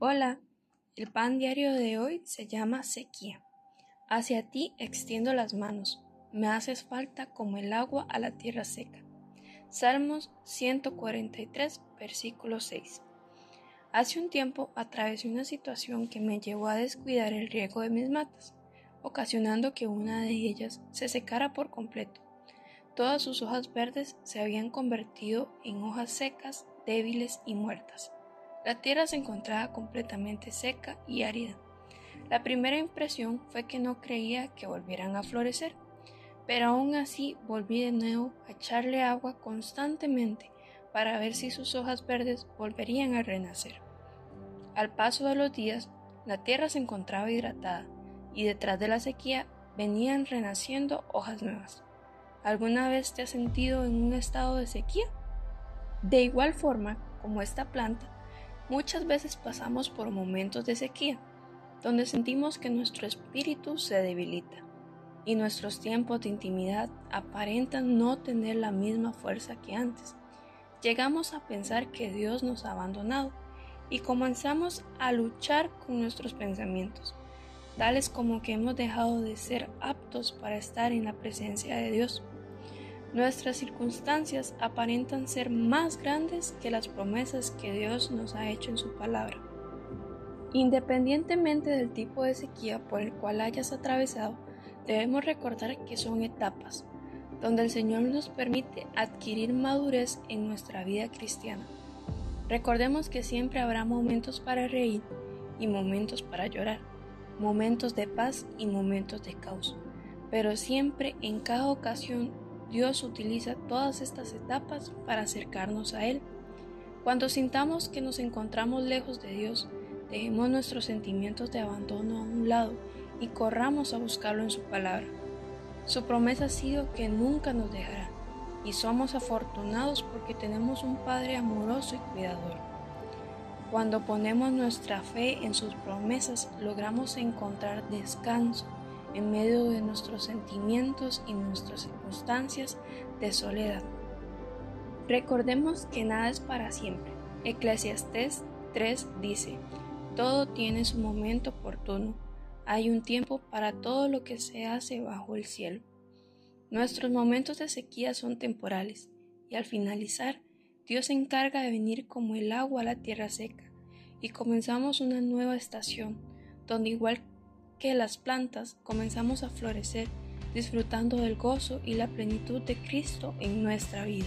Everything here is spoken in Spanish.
Hola, el pan diario de hoy se llama sequía. Hacia ti extiendo las manos, me haces falta como el agua a la tierra seca. Salmos 143, versículo 6. Hace un tiempo atravesé una situación que me llevó a descuidar el riego de mis matas, ocasionando que una de ellas se secara por completo. Todas sus hojas verdes se habían convertido en hojas secas, débiles y muertas. La tierra se encontraba completamente seca y árida. La primera impresión fue que no creía que volvieran a florecer, pero aún así volví de nuevo a echarle agua constantemente para ver si sus hojas verdes volverían a renacer. Al paso de los días, la tierra se encontraba hidratada y detrás de la sequía venían renaciendo hojas nuevas. ¿Alguna vez te has sentido en un estado de sequía? De igual forma como esta planta, Muchas veces pasamos por momentos de sequía, donde sentimos que nuestro espíritu se debilita y nuestros tiempos de intimidad aparentan no tener la misma fuerza que antes. Llegamos a pensar que Dios nos ha abandonado y comenzamos a luchar con nuestros pensamientos, tales como que hemos dejado de ser aptos para estar en la presencia de Dios. Nuestras circunstancias aparentan ser más grandes que las promesas que Dios nos ha hecho en su palabra. Independientemente del tipo de sequía por el cual hayas atravesado, debemos recordar que son etapas, donde el Señor nos permite adquirir madurez en nuestra vida cristiana. Recordemos que siempre habrá momentos para reír y momentos para llorar, momentos de paz y momentos de caos, pero siempre en cada ocasión Dios utiliza todas estas etapas para acercarnos a Él. Cuando sintamos que nos encontramos lejos de Dios, dejemos nuestros sentimientos de abandono a un lado y corramos a buscarlo en su palabra. Su promesa ha sido que nunca nos dejará, y somos afortunados porque tenemos un Padre amoroso y cuidador. Cuando ponemos nuestra fe en sus promesas, logramos encontrar descanso en medio de nuestros sentimientos y nuestras circunstancias de soledad. Recordemos que nada es para siempre. Eclesiastés 3 dice, todo tiene su momento oportuno, hay un tiempo para todo lo que se hace bajo el cielo. Nuestros momentos de sequía son temporales y al finalizar, Dios se encarga de venir como el agua a la tierra seca y comenzamos una nueva estación donde igual que las plantas comenzamos a florecer disfrutando del gozo y la plenitud de Cristo en nuestra vida.